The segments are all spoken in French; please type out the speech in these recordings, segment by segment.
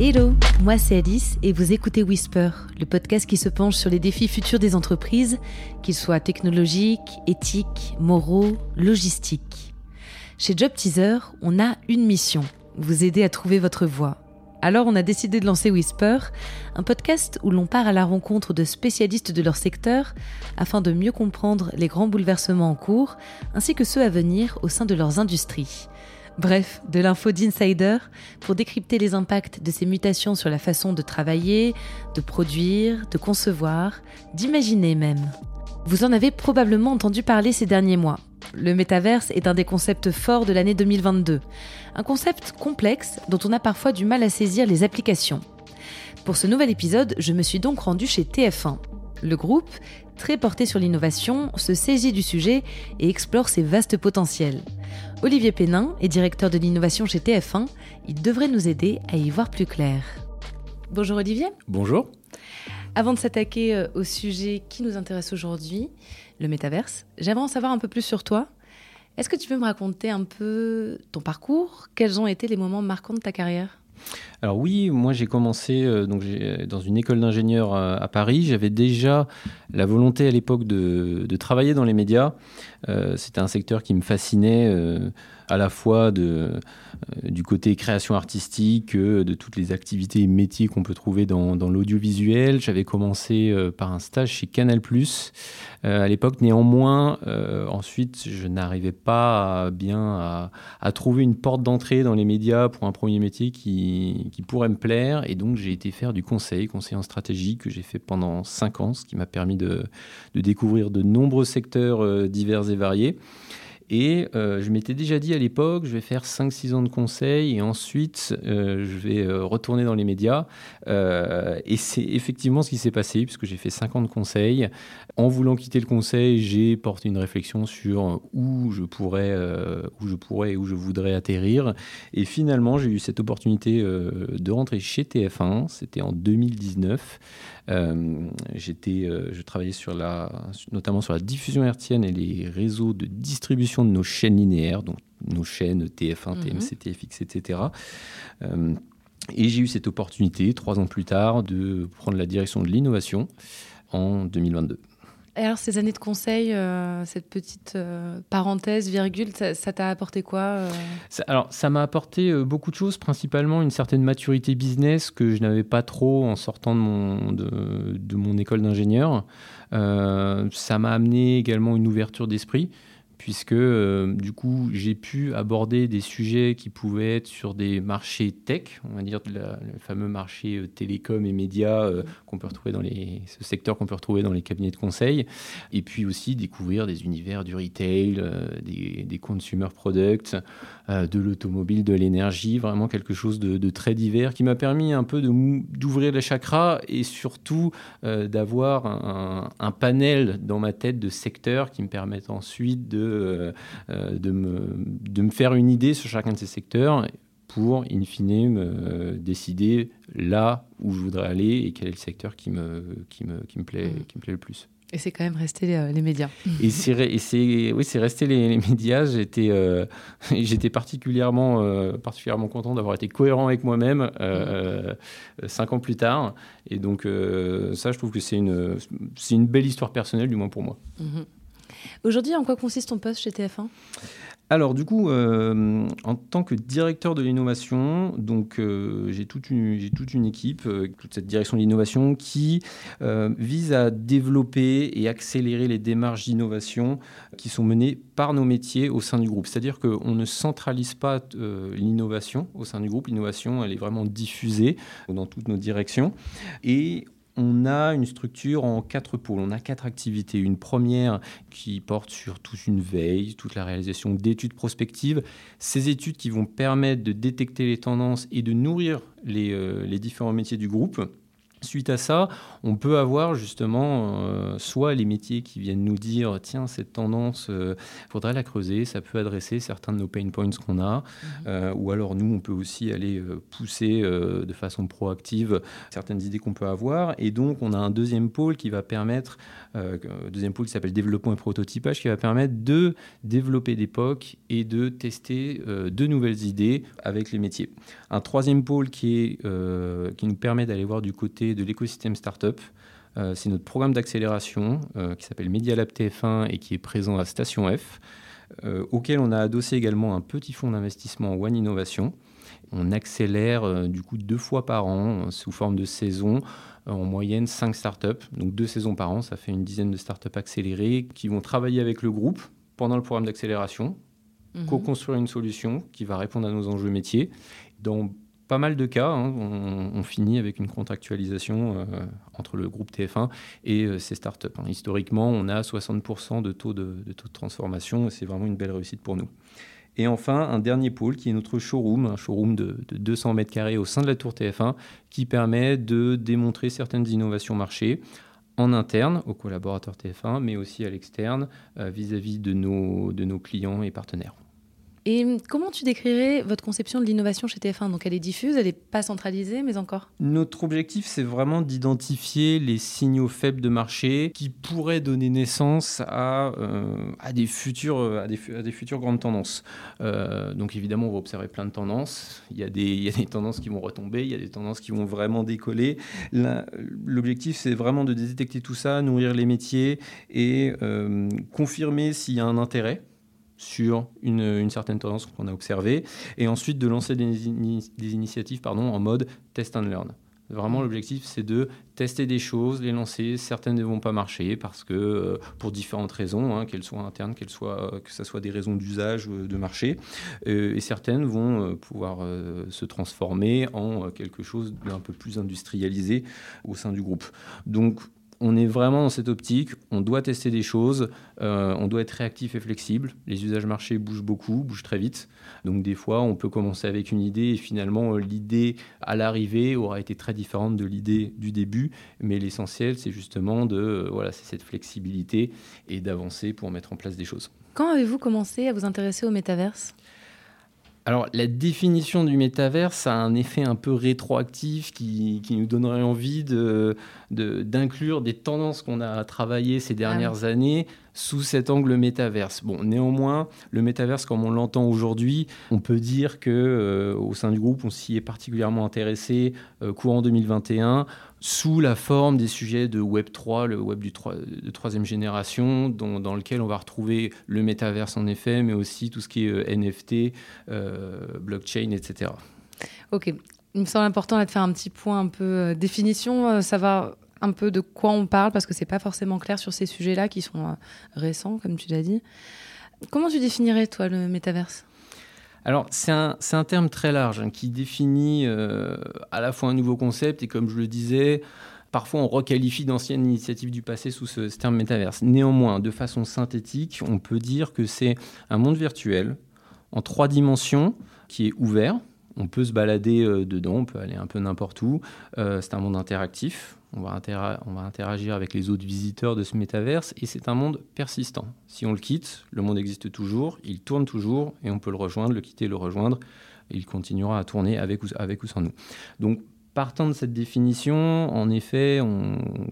Hello, moi c'est Alice et vous écoutez Whisper, le podcast qui se penche sur les défis futurs des entreprises, qu'ils soient technologiques, éthiques, moraux, logistiques. Chez Job Teaser, on a une mission, vous aider à trouver votre voie. Alors on a décidé de lancer Whisper, un podcast où l'on part à la rencontre de spécialistes de leur secteur afin de mieux comprendre les grands bouleversements en cours ainsi que ceux à venir au sein de leurs industries. Bref, de l'info d'insider pour décrypter les impacts de ces mutations sur la façon de travailler, de produire, de concevoir, d'imaginer même. Vous en avez probablement entendu parler ces derniers mois. Le métaverse est un des concepts forts de l'année 2022. Un concept complexe dont on a parfois du mal à saisir les applications. Pour ce nouvel épisode, je me suis donc rendu chez TF1. Le groupe, très porté sur l'innovation, se saisit du sujet et explore ses vastes potentiels. Olivier Pénin est directeur de l'innovation chez TF1. Il devrait nous aider à y voir plus clair. Bonjour Olivier. Bonjour. Avant de s'attaquer euh, au sujet qui nous intéresse aujourd'hui, le métaverse, j'aimerais en savoir un peu plus sur toi. Est-ce que tu peux me raconter un peu ton parcours? Quels ont été les moments marquants de ta carrière? Alors oui, moi j'ai commencé euh, donc dans une école d'ingénieur à, Paris. J'avais déjà la volonté à l'époque de, travailler dans les médias. Euh, c'était un secteur qui me fascinait à la fois euh, du côté création artistique, de toutes les activités et métiers qu'on peut trouver dans, l'audiovisuel. J'avais commencé euh, par un stage chez Canal+. Euh, à l'époque, néanmoins, ensuite, je n'arrivais pas bien à, à, trouver une porte d'entrée dans les médias pour un premier métier qui, pourrait me plaire. Et donc, j'ai été faire du conseil, conseil en stratégie, que j'ai fait pendant cinq ans, ce qui m'a permis de découvrir de nombreux secteurs divers et variés. Et euh, je m'étais déjà dit à l'époque, je vais faire 5-6 ans de conseil et ensuite euh, je vais euh, retourner dans les médias. et c'est effectivement ce qui s'est passé puisque j'ai fait 5 ans de conseil. En voulant quitter le conseil, j'ai porté une réflexion sur où je pourrais, où je pourrais et où je voudrais atterrir. Et finalement, j'ai eu cette opportunité de rentrer chez TF1. C'était en 2019. Euh, j'étais, euh, je travaillais sur la, notamment sur la diffusion hertzienne et les réseaux de distribution de nos chaînes linéaires, donc nos chaînes TF1, TMC, TFX, etc. et j'ai eu cette opportunité, trois ans plus tard, de prendre la direction de l'innovation en 2022. Et alors, ces années de conseil, euh, cette petite euh, parenthèse, virgule, ça t'a apporté quoi euh Alors, ça m'a apporté beaucoup de choses, principalement une certaine maturité business que je n'avais pas trop en sortant de mon, de mon école d'ingénieur. ça m'a amené également une ouverture d'esprit puisque euh, du coup j'ai pu aborder des sujets qui pouvaient être sur des marchés tech, on va dire le fameux marché euh, télécom et médias euh, qu'on peut retrouver dans les, ce secteur qu'on peut retrouver dans les cabinets de conseil, et puis aussi découvrir des univers du retail, des, consumer products, de l'automobile, de l'énergie, vraiment quelque chose de, très divers qui m'a permis un peu d'ouvrir les chakras et surtout d'avoir un panel dans ma tête de secteurs qui me permettent ensuite de euh, euh, de, me, de me faire une idée sur chacun de ces secteurs pour, in fine, me décider là où je voudrais aller et quel est le secteur qui me, qui me, qui me, plaît, mmh. qui me plaît le plus. Et c'est quand même resté les, euh, médias. Et c'est oui, c'est resté les, médias. J'étais j'étais particulièrement particulièrement content d'avoir été cohérent avec moi-même cinq ans plus tard. Et donc ça, je trouve que c'est une c'est une belle histoire personnelle, du moins pour moi. Mmh. Aujourd'hui, en quoi consiste ton poste chez TF1 alors du coup, euh, en tant que directeur de l'innovation, donc euh, j'ai toute une j'ai toute une équipe, euh, toute cette direction de l'innovation qui vise à développer et accélérer les démarches d'innovation qui sont menées par nos métiers au sein du groupe. C'est-à-dire qu'on ne centralise pas l'innovation au sein du groupe. L'innovation, elle est vraiment diffusée dans toutes nos directions et on a une structure en quatre pôles. On a quatre activités. Une première qui porte sur toute une veille, toute la réalisation d'études prospectives. Ces études qui vont permettre de détecter les tendances et de nourrir les, euh, différents métiers du groupe. Suite à ça, on peut avoir justement euh, soit les métiers qui viennent nous dire tiens cette tendance, il euh, faudrait la creuser, ça peut adresser certains de nos pain points qu'on a, mhm. euh, ou alors nous on peut aussi aller pousser de façon proactive certaines idées qu'on peut avoir, et donc on a un deuxième pôle qui va permettre, deuxième pôle qui s'appelle développement et prototypage, qui va permettre de développer des et de tester de nouvelles idées avec les métiers. Un troisième pôle qui est qui nous permet d'aller voir du côté de l'écosystème startup. Euh, c'est notre programme d'accélération euh, qui s'appelle Media Lab TF1 et qui est présent à Station F, euh, auquel on a adossé également un petit fonds d'investissement One Innovation. On accélère du coup deux fois par an sous forme de saison, en moyenne cinq startups. Donc deux saisons par an, ça fait une dizaine de startups accélérées qui vont travailler avec le groupe pendant le programme d'accélération, mhm. co-construire une solution qui va répondre à nos enjeux métiers. Dans pas mal de cas, hein, on, finit avec une contractualisation euh, entre le groupe TF1 et euh, ces startups. Hein. Historiquement, on a 60% de taux de, taux de transformation et c'est vraiment une belle réussite pour nous. Et enfin, un dernier pôle qui est notre showroom, un showroom de, 200 mètres carrés au sein de la tour TF1, qui permet de démontrer certaines innovations marché en interne aux collaborateurs TF1, mais aussi à l'externe euh, vis-à-vis de nos, de nos clients et partenaires. Et comment tu décrirais votre conception de l'innovation chez TF1 Donc elle est diffuse, elle n'est pas centralisée, mais encore? Notre objectif, c'est vraiment d'identifier les signaux faibles de marché qui pourraient donner naissance à, euh, des, futures, à des futures grandes tendances. Euh, donc évidemment, on va observer plein de tendances. Il y, a des, il y a des tendances qui vont retomber, il y a des tendances qui vont vraiment décoller. L'objectif, c'est vraiment de détecter tout ça, nourrir les métiers et euh, confirmer s'il y a un intérêt sur une, certaine tendance qu'on a observée, et ensuite de lancer des, initiatives pardon, en mode test and learn. Vraiment, l'objectif, c'est de tester des choses, les lancer. Certaines ne vont pas marcher parce que, euh, pour différentes raisons, hein, qu'elles soient internes, qu'elles soient, que ce soit des raisons d'usage ou de marché. Euh, et certaines vont euh, pouvoir se transformer en quelque chose d'un peu plus industrialisé au sein du groupe. Donc, on est vraiment dans cette optique, on doit tester des choses, euh, on doit être réactif et flexible. Les usages marchés bougent beaucoup, bougent très vite. Donc des fois, on peut commencer avec une idée et finalement, l'idée à l'arrivée aura été très différente de l'idée du début. Mais l'essentiel, c'est justement de, euh, voilà, c'est cette flexibilité et d'avancer pour mettre en place des choses. Quand avez-vous commencé à vous intéresser au métaverse? Alors, la définition du métaverse a un effet un peu rétroactif qui, nous donnerait envie d'inclure de, des tendances qu'on a travaillées ces dernières ah années sous cet angle métaverse. Bon, néanmoins, le métaverse, comme on l'entend aujourd'hui, on peut dire que euh, au sein du groupe, on s'y est particulièrement intéressé euh, courant 2021 sous la forme des sujets de Web 3, le Web du de troisième génération, dans lequel on va retrouver le métaverse en effet, mais aussi tout ce qui est euh, NFT, blockchain, etc. Ok. Il me semble important de faire un petit point un peu définition. Ça va un peu de quoi on parle parce que c'est pas forcément clair sur ces sujets-là qui sont euh, récents, comme tu l'as dit. Comment tu définirais, toi, le métaverse? Alors, c'est un, un, terme très large hein, qui définit euh, à la fois un nouveau concept et, comme je le disais, parfois on requalifie d'anciennes initiatives du passé sous ce, terme métaverse. Néanmoins, de façon synthétique, on peut dire que c'est un monde virtuel en trois dimensions qui est ouvert. On peut se balader euh, dedans, on peut aller un peu n'importe où. c'est un monde interactif on va, interagir avec les autres visiteurs de ce métaverse et c'est un monde persistant. Si on le quitte, le monde existe toujours, il tourne toujours et on peut le rejoindre, le quitter, le rejoindre. Il continuera à tourner avec ou, avec ou sans nous. Donc Partant de cette définition, en effet,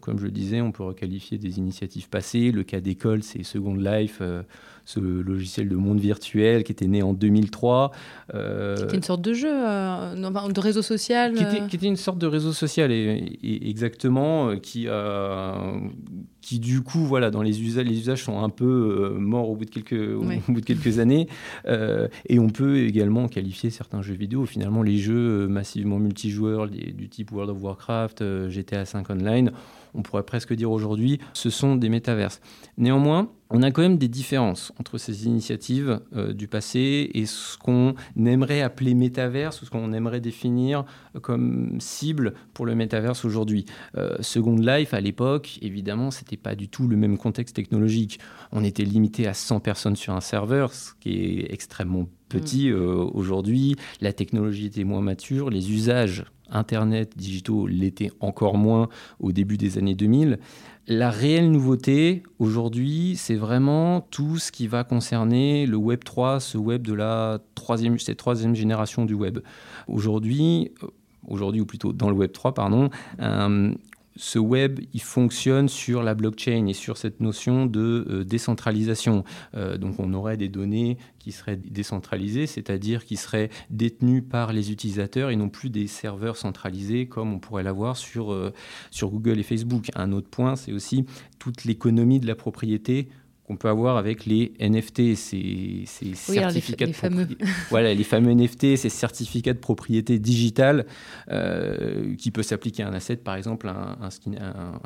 comme je le disais, on peut requalifier des initiatives passées. Le cas d'école, c'est Second Life, euh, ce logiciel de monde virtuel qui était né en 2003. Euh, qui était une sorte de jeu, euh, de réseau social qui était, une sorte de réseau social, et, exactement, qui, qui du coup, voilà, dans les usages, les usages sont un peu morts au bout de quelques, au bout de quelques années. et on peut également qualifier certains jeux vidéo, finalement, les jeux massivement multijoueurs, du type World of Warcraft, euh, GTA 5 Online, on pourrait presque dire aujourd'hui, ce sont des métaverses. Néanmoins, on a quand même des différences entre ces initiatives euh, du passé et ce qu'on aimerait appeler métaverse ou ce qu'on aimerait définir comme cible pour le métaverse aujourd'hui. Euh, Second Life, à l'époque, évidemment, c'était pas du tout le même contexte technologique. On était limité à 100 personnes sur un serveur, ce qui est extrêmement petit mm. aujourd'hui. La technologie était moins mature, les usages Internet digitaux l'étaient encore moins au début des années 2000. La réelle nouveauté aujourd'hui, c'est vraiment tout ce qui va concerner le Web 3, ce web de la troisième, cette troisième génération du web. Aujourd'hui, euh, aujourd'hui ou plutôt dans le Web 3, pardon, euh, ce web, il fonctionne sur la blockchain et sur cette notion de euh, décentralisation. Euh, donc on aurait des données qui seraient décentralisées, c'est-à-dire qui seraient détenues par les utilisateurs et non plus des serveurs centralisés comme on pourrait l'avoir sur, euh, sur Google et Facebook. Un autre point, c'est aussi toute l'économie de la propriété qu'on peut avoir avec les NFT, ces, certificats les, de fameux. voilà, les fameux NFT, ces certificats de propriété digitale euh, qui peut s'appliquer à un asset, par exemple un, skin,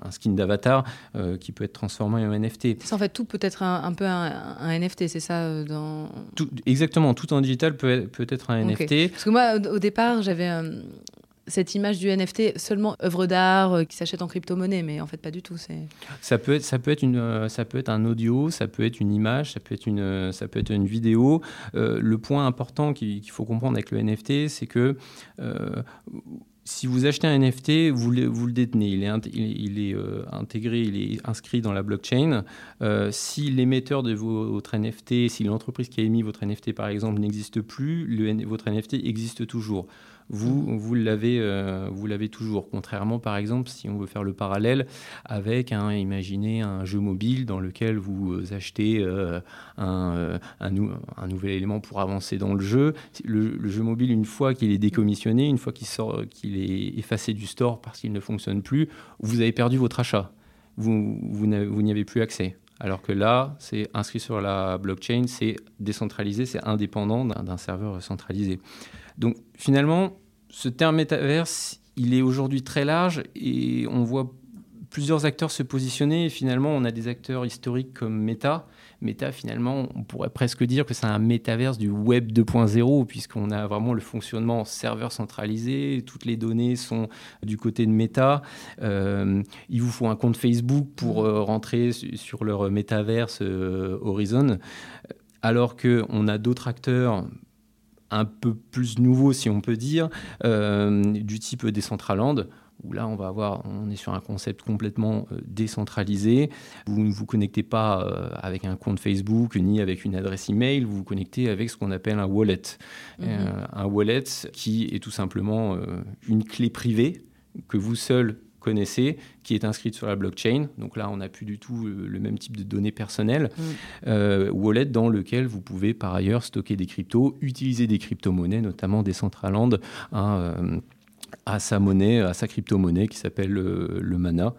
un, skin d'avatar euh, qui peut être transformé en NFT. Ça, en fait, tout peut être un, peu un, NFT, c'est ça euh, dans... tout, Exactement, tout en digital peut être, peut être un NFT. Parce que moi, au, départ, j'avais cette image du NFT seulement œuvre d'art euh, qui s'achète en crypto-monnaie, mais en fait pas du tout. Ça, peut être, ça, peut être une, euh, ça peut être un audio, ça peut être une image, ça peut être une, euh, ça peut être une vidéo. le point important qu'il, faut comprendre avec le NFT, c'est que si vous achetez un NFT, vous le, détenez. Il est, il, est intégré, il est inscrit dans la blockchain. si l'émetteur de votre NFT, si l'entreprise qui a émis votre NFT par exemple n'existe plus, votre NFT existe toujours vous, vous l'avez, euh, vous l'avez toujours. Contrairement, par exemple, si on veut faire le parallèle avec, imaginez un jeu mobile dans lequel vous euh, achetez euh, un, nouvel élément pour avancer dans le jeu. Le, jeu mobile, une fois qu'il est décommissionné, une fois qu'il est effacé du store parce qu'il ne fonctionne plus, vous avez perdu votre achat. Vous n'y avez plus accès. Alors que là, c'est inscrit sur la blockchain, c'est décentralisé, c'est indépendant d'un serveur centralisé. Donc finalement, ce terme métaverse, il est aujourd'hui très large et on voit plusieurs acteurs se positionner. Et finalement, on a des acteurs historiques comme Meta. Meta, finalement, on pourrait presque dire que c'est un métaverse du Web 2.0, puisqu'on a vraiment le fonctionnement serveur centralisé, toutes les données sont du côté de Meta. Euh, il vous faut un compte Facebook pour euh, rentrer sur leur métaverse euh, Horizon, alors qu'on a d'autres acteurs un peu plus nouveau, si on peut dire, euh, du type Decentraland, où là, on va avoir, on est sur un concept complètement euh, décentralisé. Vous ne vous connectez pas euh, avec un compte Facebook ni avec une adresse email, vous vous connectez avec ce qu'on appelle un wallet. Mhm. un wallet qui est tout simplement une clé privée que vous seul connaissez, qui est inscrite sur la blockchain. Donc là, on n'a plus du tout le même type de données personnelles. Mm. Euh, wallet dans lequel vous pouvez par ailleurs stocker des cryptos, utiliser des crypto-monnaies, notamment des Centraland, hein, euh, à sa monnaie, à sa crypto-monnaie qui s'appelle le Mana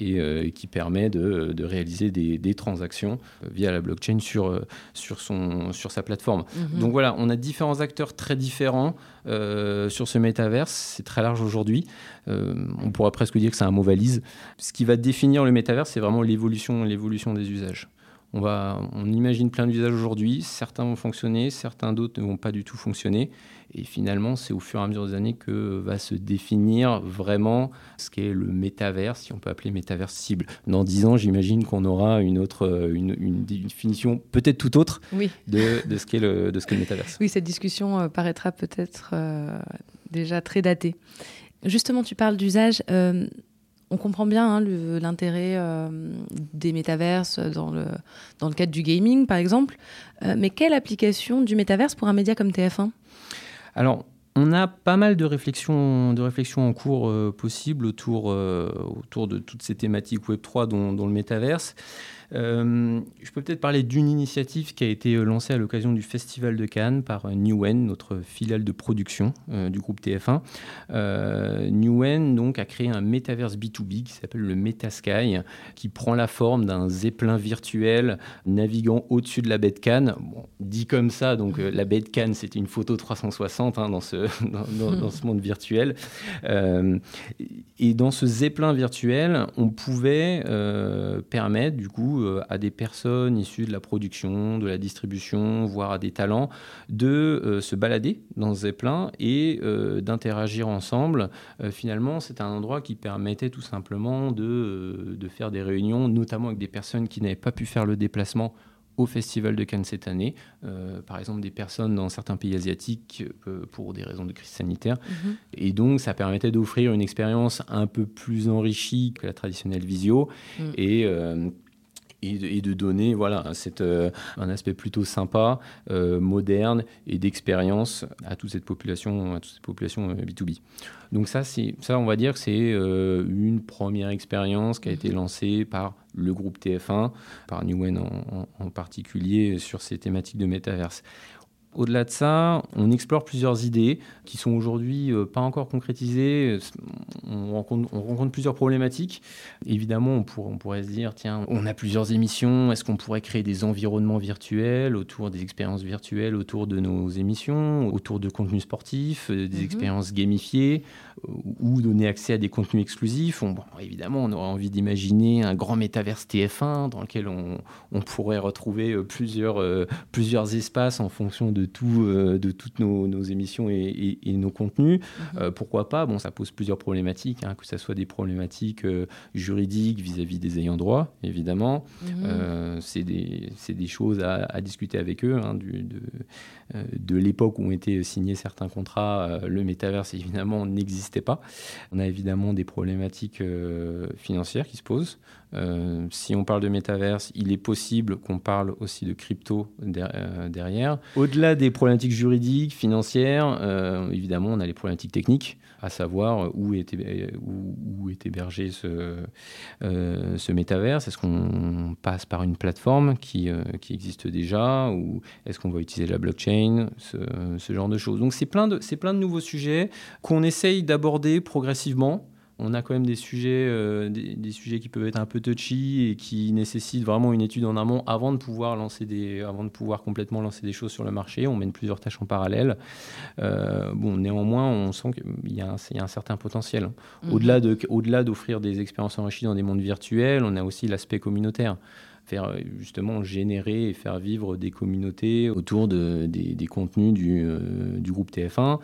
et, euh, qui permet de, de réaliser des, des, transactions euh, via la blockchain sur, euh, sur, son, sur sa plateforme. Mhm. Donc voilà, on a différents acteurs très différents sur ce métaverse. C'est très large aujourd'hui. on pourrait presque dire que c'est un mot valise. Ce qui va définir le métaverse, c'est vraiment l'évolution, l'évolution des usages. On, va, on imagine plein d'usages aujourd'hui. Certains vont fonctionner, certains d'autres ne vont pas du tout fonctionner. Et finalement, c'est au fur et à mesure des années que va se définir vraiment ce qu'est le métavers, si on peut appeler métavers cible. Dans dix ans, j'imagine qu'on aura une autre, une, définition peut-être tout autre de, de, ce qu'est le, de ce qu'est le métavers. Oui, cette discussion euh, paraîtra peut-être euh, déjà très datée. Justement, tu parles d'usage. Euh, on comprend bien hein, l'intérêt des métaverses dans le, cadre du gaming, par exemple. mais quelle application du métaverse pour un média comme TF1 alors, on a pas mal de réflexions, de réflexions en cours euh, possibles autour, euh, autour de toutes ces thématiques Web3 dont, dont le métaverse. Euh, je peux peut-être parler d'une initiative qui a été euh, lancée à l'occasion du Festival de Cannes par euh, Newen, notre filiale de production du groupe TF1. Newen donc, a créé un metaverse B2B qui s'appelle le Metasky, qui prend la forme d'un zeppelin virtuel naviguant au-dessus de la baie de Cannes. dit comme ça, donc la baie de Cannes, c'était une photo 360 hein, dans, ce monde virtuel. et dans ce zeppelin virtuel, on pouvait permettre du coup euh, à des personnes issues de la production, de la distribution, voire à des talents, de euh, se balader dans zeppelin et euh, d'interagir ensemble. finalement, c'est un endroit qui permettait tout simplement de, de faire des réunions, notamment avec des personnes qui n'avaient pas pu faire le déplacement au Festival de Cannes cette année. Euh, par exemple, des personnes dans certains pays asiatiques euh, pour des raisons de crise sanitaire. Mhm. Et donc, ça permettait d'offrir une expérience un peu plus enrichie que la traditionnelle visio. Mm. Et euh, et de, donner voilà, euh, un aspect plutôt sympa, euh, moderne et d'expérience à toute cette population, à toute cette population B2B. Euh, Donc ça, ça, on va dire que c'est une première expérience qui a été lancée par le groupe TF1, par Newen en, en particulier, sur ces thématiques de métaverse. Au-delà de ça, on explore plusieurs idées qui sont aujourd'hui euh, pas encore concrétisées. On rencontre, plusieurs problématiques. Évidemment, on, on, pourrait se dire, tiens, on a plusieurs émissions, est-ce qu'on pourrait créer des environnements virtuels autour des expériences virtuelles, autour de nos émissions, autour de contenus sportifs, euh, des mhm. expériences gamifiées, euh, ou donner accès à des contenus exclusifs bon, Évidemment, on aurait envie d'imaginer un grand métaverse TF1 dans lequel on, pourrait retrouver plusieurs, plusieurs espaces en fonction de tout, euh, de toutes nos, émissions et, nos contenus. Mhm. Euh, pourquoi pas? Bon, ça pose plusieurs problématiques, hein, que ce soit des problématiques euh, juridiques vis-à-vis des ayants droit, évidemment. Mhm. c'est des, des, choses à, discuter avec eux. Hein, du, de, de l'époque où ont été signés certains contrats, le métaverse, évidemment, n'existait pas. On a évidemment des problématiques financières qui se posent. Euh, si on parle de métaverse, il est possible qu'on parle aussi de crypto euh, derrière. Au-delà des problématiques juridiques, financières, euh, évidemment, on a les problématiques techniques, à savoir où est, hébergé ce, ce métaverse. Est-ce qu'on passe par une plateforme qui, existe déjà ou est-ce qu'on va utiliser la blockchain, ce, genre de choses. Donc c'est plein de nouveaux sujets qu'on essaye d'aborder progressivement on a quand même des sujets, euh, des, sujets qui peuvent être un peu touchy et qui nécessitent vraiment une étude en amont avant de pouvoir lancer des, avant de pouvoir complètement lancer des choses sur le marché. On mène plusieurs tâches en parallèle. Euh, bon, néanmoins, on sent qu'il y, a un certain potentiel. Mhm. Au-delà de, au-delà d'offrir des expériences enrichies dans des mondes virtuels, on a aussi l'aspect communautaire faire justement générer et faire vivre des communautés autour de, des, contenus du, euh, groupe TF1.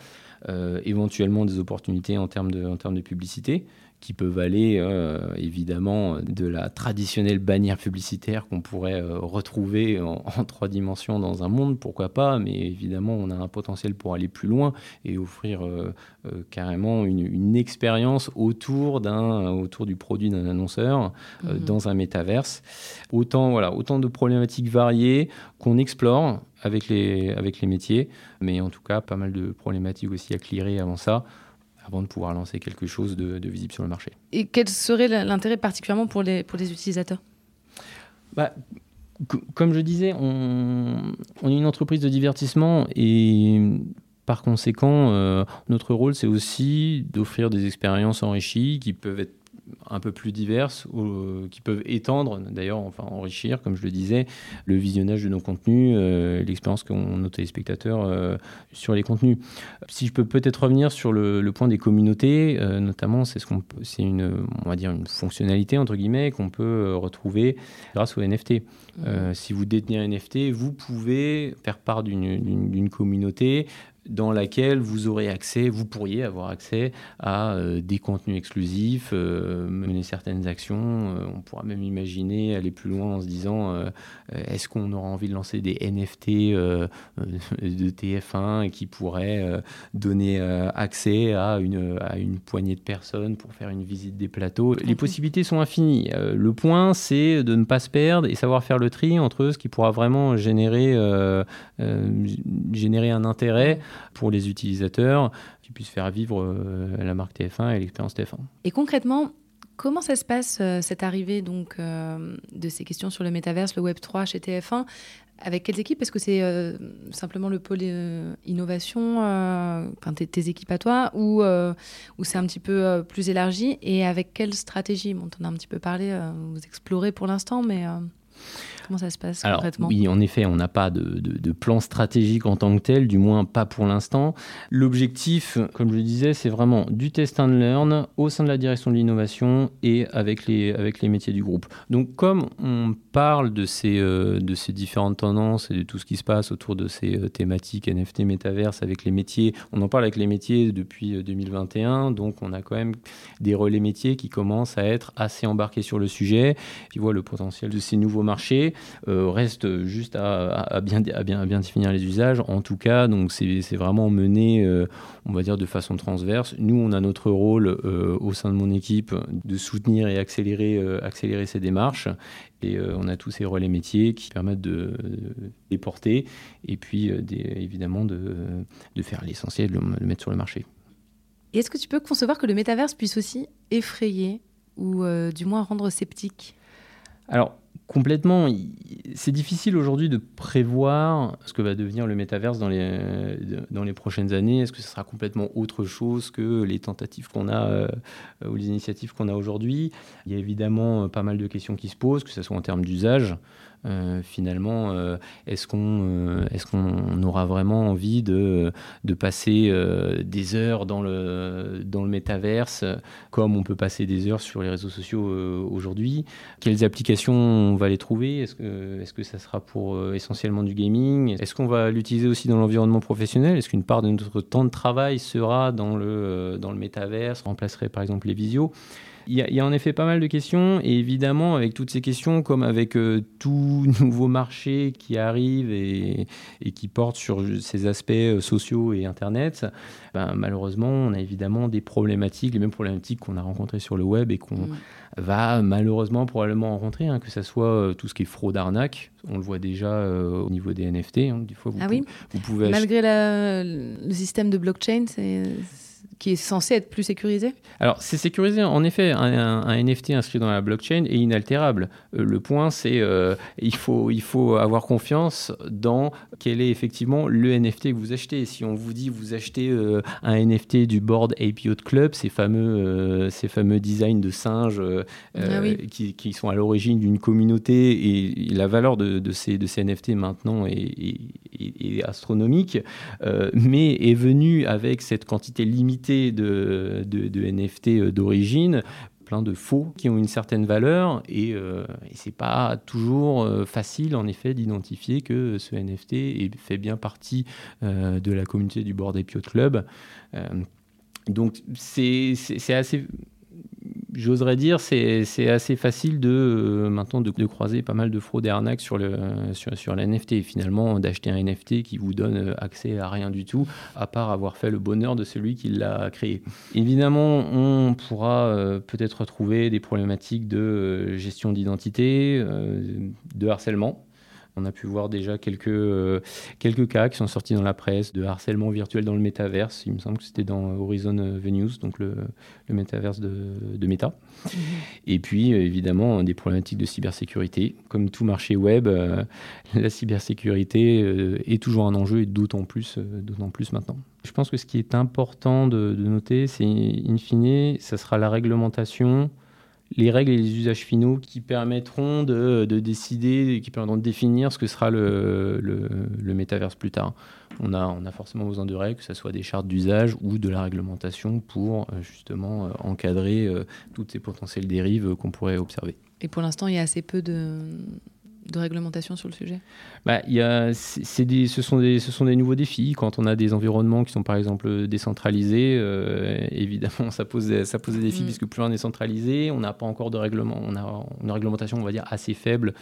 Euh, éventuellement des opportunités en termes de, en termes de publicité qui peuvent aller euh, évidemment de la traditionnelle bannière publicitaire qu'on pourrait euh, retrouver en, trois dimensions dans un monde, pourquoi pas, mais évidemment on a un potentiel pour aller plus loin et offrir carrément une, expérience autour, d'un, autour du produit d'un annonceur mhm. dans un métaverse. Autant, voilà, autant de problématiques variées qu'on explore avec les, avec les métiers. Mais en tout cas, pas mal de problématiques aussi à clearer avant ça, avant de pouvoir lancer quelque chose de, visible sur le marché. Et quel serait l'intérêt particulièrement pour les, pour les utilisateurs? Bah, Comme je disais, on, on, est une entreprise de divertissement et par conséquent, euh, notre rôle, c'est aussi d'offrir des expériences enrichies qui peuvent être un peu plus diverses euh, qui peuvent étendre, d'ailleurs, enfin enrichir, comme je le disais, le visionnage de nos contenus, euh, l'expérience qu'ont nos téléspectateurs euh, sur les contenus. Si je peux peut-être revenir sur le, point des communautés, notamment, c'est ce qu'on, c'est une, on va dire une fonctionnalité entre guillemets qu'on peut retrouver grâce aux NFT. Mmh. si vous détenez un NFT, vous pouvez faire part d'une communauté dans laquelle vous aurez accès, vous pourriez avoir accès à euh, des contenus exclusifs, euh, mener certaines actions. Euh, on pourra même imaginer aller plus loin en se disant est-ce qu'on aura envie de lancer des NFT de TF1 qui pourraient donner accès à une, à une poignée de personnes pour faire une visite des plateaux? Les possibilités sont infinies. le point, c'est de ne pas se perdre et savoir faire le tri entre ce qui pourra vraiment générer, générer un intérêt pour les utilisateurs, qui puissent faire vivre euh, la marque TF1 et l'expérience TF1. Et concrètement, Comment ça se passe, euh, cette arrivée donc, euh, de ces questions sur le métaverse, le Web3 chez TF1 Avec quelles équipes? Est-ce que c'est simplement le pôle innovation, tes, équipes à toi, ou c'est un petit peu plus élargi? Et avec quelle stratégie? On en a un petit peu parlé, vous explorez pour l'instant, mais... Comment ça se passe Alors, Oui, en effet, on n'a pas de, plan stratégique en tant que tel, du moins pas pour l'instant. L'objectif, comme je le disais, c'est vraiment du test and learn au sein de la direction de l'innovation et avec les, avec les métiers du groupe. Donc, comme on parle de ces, euh, de ces différentes tendances et de tout ce qui se passe autour de ces euh, thématiques NFT, métaverse avec les métiers, on en parle avec les métiers depuis 2021, euh, donc on a quand même des relais métiers qui commencent à être assez embarqués sur le sujet, qui voient le potentiel de ces nouveaux marchés projet. reste juste à, bien, à, bien, à bien définir les usages. En tout cas, donc c'est vraiment mené, on va dire, de façon transverse. Nous, on a notre rôle au sein de mon équipe de soutenir et accélérer, accélérer ces démarches. Et on a tous ces relais métiers qui permettent de, les porter et puis évidemment de, de faire l'essentiel, de le mettre sur le marché. Et est-ce que tu peux concevoir que le métaverse puisse aussi effrayer ou euh, du moins rendre sceptique? Alors, complètement. C'est difficile aujourd'hui de prévoir ce que va devenir le métaverse dans les, dans les prochaines années. Est-ce que ce sera complètement autre chose que les tentatives qu'on a euh, ou les initiatives qu'on a aujourd'hui? Il y a évidemment pas mal de questions qui se posent, que ce soit en termes d'usage. Euh, finalement, euh, est-ce qu'on euh, est qu'on aura vraiment envie de, passer des heures dans le, dans métaverse comme on peut passer des heures sur les réseaux sociaux aujourd'hui? Quelles applications on va les trouver? Est-ce que, est -ce que ça sera pour essentiellement du gaming? Est-ce qu'on va l'utiliser aussi dans l'environnement professionnel? Est-ce qu'une part de notre temps de travail sera dans le, dans le métaverse, remplacerait par exemple les visios il y, a, en effet pas mal de questions, et évidemment, avec toutes ces questions, comme avec euh, tout nouveau marché qui arrive et, qui porte sur ces aspects euh, sociaux et Internet, ben, malheureusement, on a évidemment des problématiques, les mêmes problématiques qu'on a rencontrées sur le web et qu'on mm. va malheureusement probablement rencontrer, hein, que ce soit euh, tout ce qui est fraude arnaque, on le voit déjà au niveau des NFT. Hein, des fois, vous, ah oui vous pouvez Malgré le système de blockchain, c'est qui est censé être plus sécurisé Alors, c'est sécurisé. En effet, un, NFT inscrit dans la blockchain est inaltérable. Euh, le point, c'est euh, il, faut, il faut avoir confiance dans quel est effectivement le NFT que vous achetez. Si on vous dit vous achetez euh, un NFT du board APO de club, ces fameux, ces fameux designs de singes ah qui, qui, sont à l'origine d'une communauté et, la valeur de, de, ces, de ces NFT maintenant est, est astronomique, mais est venue avec cette quantité limitée de, NFT euh, d'origine, plein de faux qui ont une certaine valeur et, euh, et c'est pas toujours euh, facile en effet d'identifier que ce NFT fait bien partie de la communauté du Board Apiot Club. donc c'est assez j'oserais dire, c'est assez facile de euh, maintenant de, croiser pas mal de fraudes et arnaques sur le sur, sur l'NFT. Finalement, d'acheter un NFT qui vous donne euh, accès à rien du tout, à part avoir fait le bonheur de celui qui l'a créé. Évidemment, on pourra euh, peut-être retrouver des problématiques de gestion d'identité, de harcèlement. On a pu voir déjà quelques, euh, quelques cas qui sont sortis dans la presse de harcèlement virtuel dans le métaverse. Il me semble que c'était dans Horizon Venues, donc le, le métaverse de, de Meta. Mhm. Et puis, euh, évidemment, des problématiques de cybersécurité. Comme tout marché web, euh, la cybersécurité est toujours un enjeu et d'autant plus, d'autant plus maintenant. Je pense que ce qui est important de, de noter, c'est in fine, ça sera la réglementation les règles et les usages finaux qui permettront de, décider, qui permettront de définir ce que sera le, le, métaverse plus tard. On a, on a forcément besoin de règles, que ce soit des chartes d'usage ou de la réglementation pour euh, justement euh, encadrer euh, toutes ces potentielles dérives qu'on pourrait observer. Et pour l'instant, il y a assez peu de, de réglementation sur le sujet bah, y a, des, ce, sont des, ce sont des nouveaux défis. Quand on a des environnements qui sont par exemple décentralisés, euh, évidemment, ça pose, ça pose des défis mm. puisque plus on est centralisé, on n'a pas encore de règlement, on a une réglementation, on va dire, assez faible.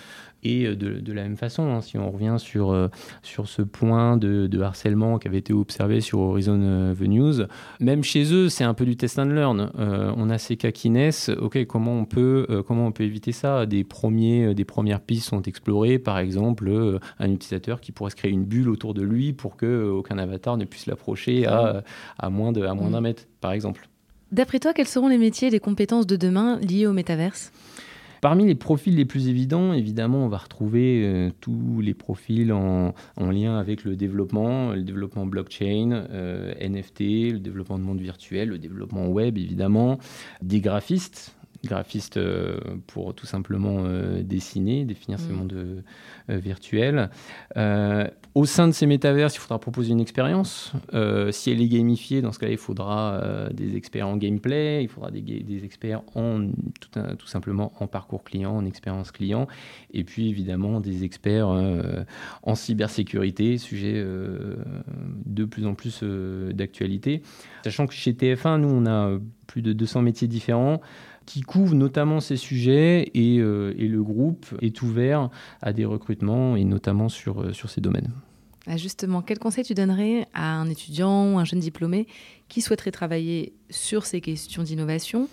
Et euh, de, de la même façon, hein, si on revient sur, euh, sur ce point de, de, harcèlement qui avait été observé sur Horizon Venues, même chez eux, c'est un peu du test and learn. on a ces cas qui naissent. Ok, comment on peut, comment on peut éviter ça? Des, premiers, des premières pistes sont explorer, par exemple, euh, un utilisateur qui pourrait se créer une bulle autour de lui pour que euh, aucun avatar ne puisse l'approcher à, à moins d'un mm. mètre, par exemple. D'après toi, quels seront les métiers et les compétences de demain liés au métaverse? Parmi les profils les plus évidents, évidemment, on va retrouver euh, tous les profils en, en, lien avec le développement, le développement blockchain, NFT, le développement de monde virtuel, le développement web, évidemment, des graphistes, graphiste euh, pour tout simplement euh, dessiner, définir ces mm. mondes euh, virtuels. au sein de ces métaverses, il faudra proposer une expérience. si elle est gamifiée, dans ce cas-là, il faudra des experts en gameplay, il faudra des, des experts en tout, tout, simplement en parcours client, en expérience client, et puis évidemment des experts en cybersécurité, sujet de plus en plus d'actualité. Sachant que chez TF1, nous, on a plus de 200 métiers différents qui couvrent notamment ces sujets et, et, le groupe est ouvert à des recrutements et notamment sur, sur ces domaines. Ah, justement, quel conseil tu donnerais à un étudiant ou un jeune diplômé qui souhaiterait travailler sur ces questions d'innovation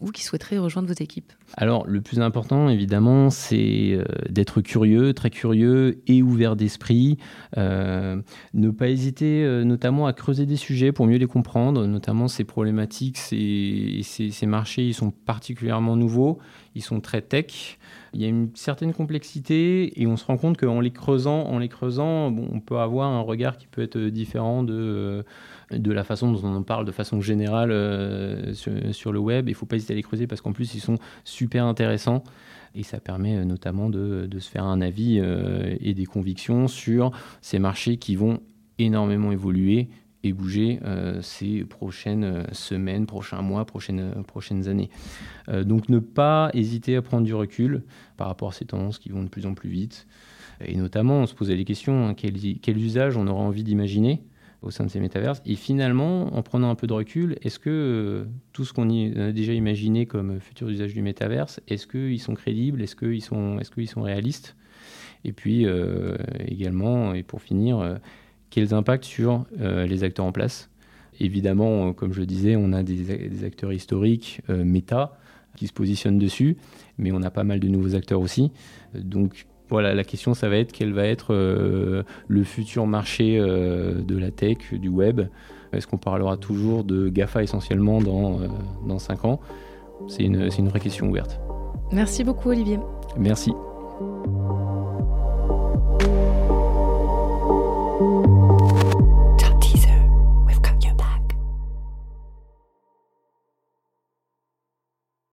ou qui souhaiterait rejoindre vos équipes Alors, le plus important, évidemment, c'est euh, d'être curieux, très curieux et ouvert d'esprit. Euh, ne pas hésiter euh, notamment à creuser des sujets pour mieux les comprendre, notamment ces problématiques, ces, marchés, ils sont particulièrement nouveaux, ils sont très tech. Il y a une certaine complexité et on se rend compte qu'en les creusant, en les creusant, on peut avoir un regard qui peut être différent de, de la façon dont on en parle de façon générale euh, sur, le web. Il ne faut pas hésiter à les creuser parce qu'en plus, ils sont super intéressants. Et ça permet euh, notamment de, se faire un avis euh, et des convictions sur ces marchés qui vont énormément évoluer et bouger ces prochaines semaines, prochains mois, prochaines, prochaines années. donc ne pas hésiter à prendre du recul par rapport à ces tendances qui vont de plus en plus vite. Et notamment, on se posait les questions, hein, quels quel, usage on aura envie d'imaginer au sein de ces métaverses. Et finalement, en prenant un peu de recul, est-ce que tout ce qu'on a déjà imaginé comme futur usage du métaverse, est-ce qu'ils sont crédibles, est-ce qu'ils sont, est sont réalistes? Et puis également, et pour finir, quels impacts sur euh, les acteurs en place? Évidemment, euh, comme je le disais, on a des, acteurs historiques, euh, méta, qui se positionnent dessus, mais on a pas mal de nouveaux acteurs aussi. Donc voilà, la question, ça va être quel va être le futur marché de la tech, du web. Est-ce qu'on parlera toujours de GAFA essentiellement dans, dans 5 ans? C'est une, une vraie question ouverte. Merci beaucoup, Olivier. Merci.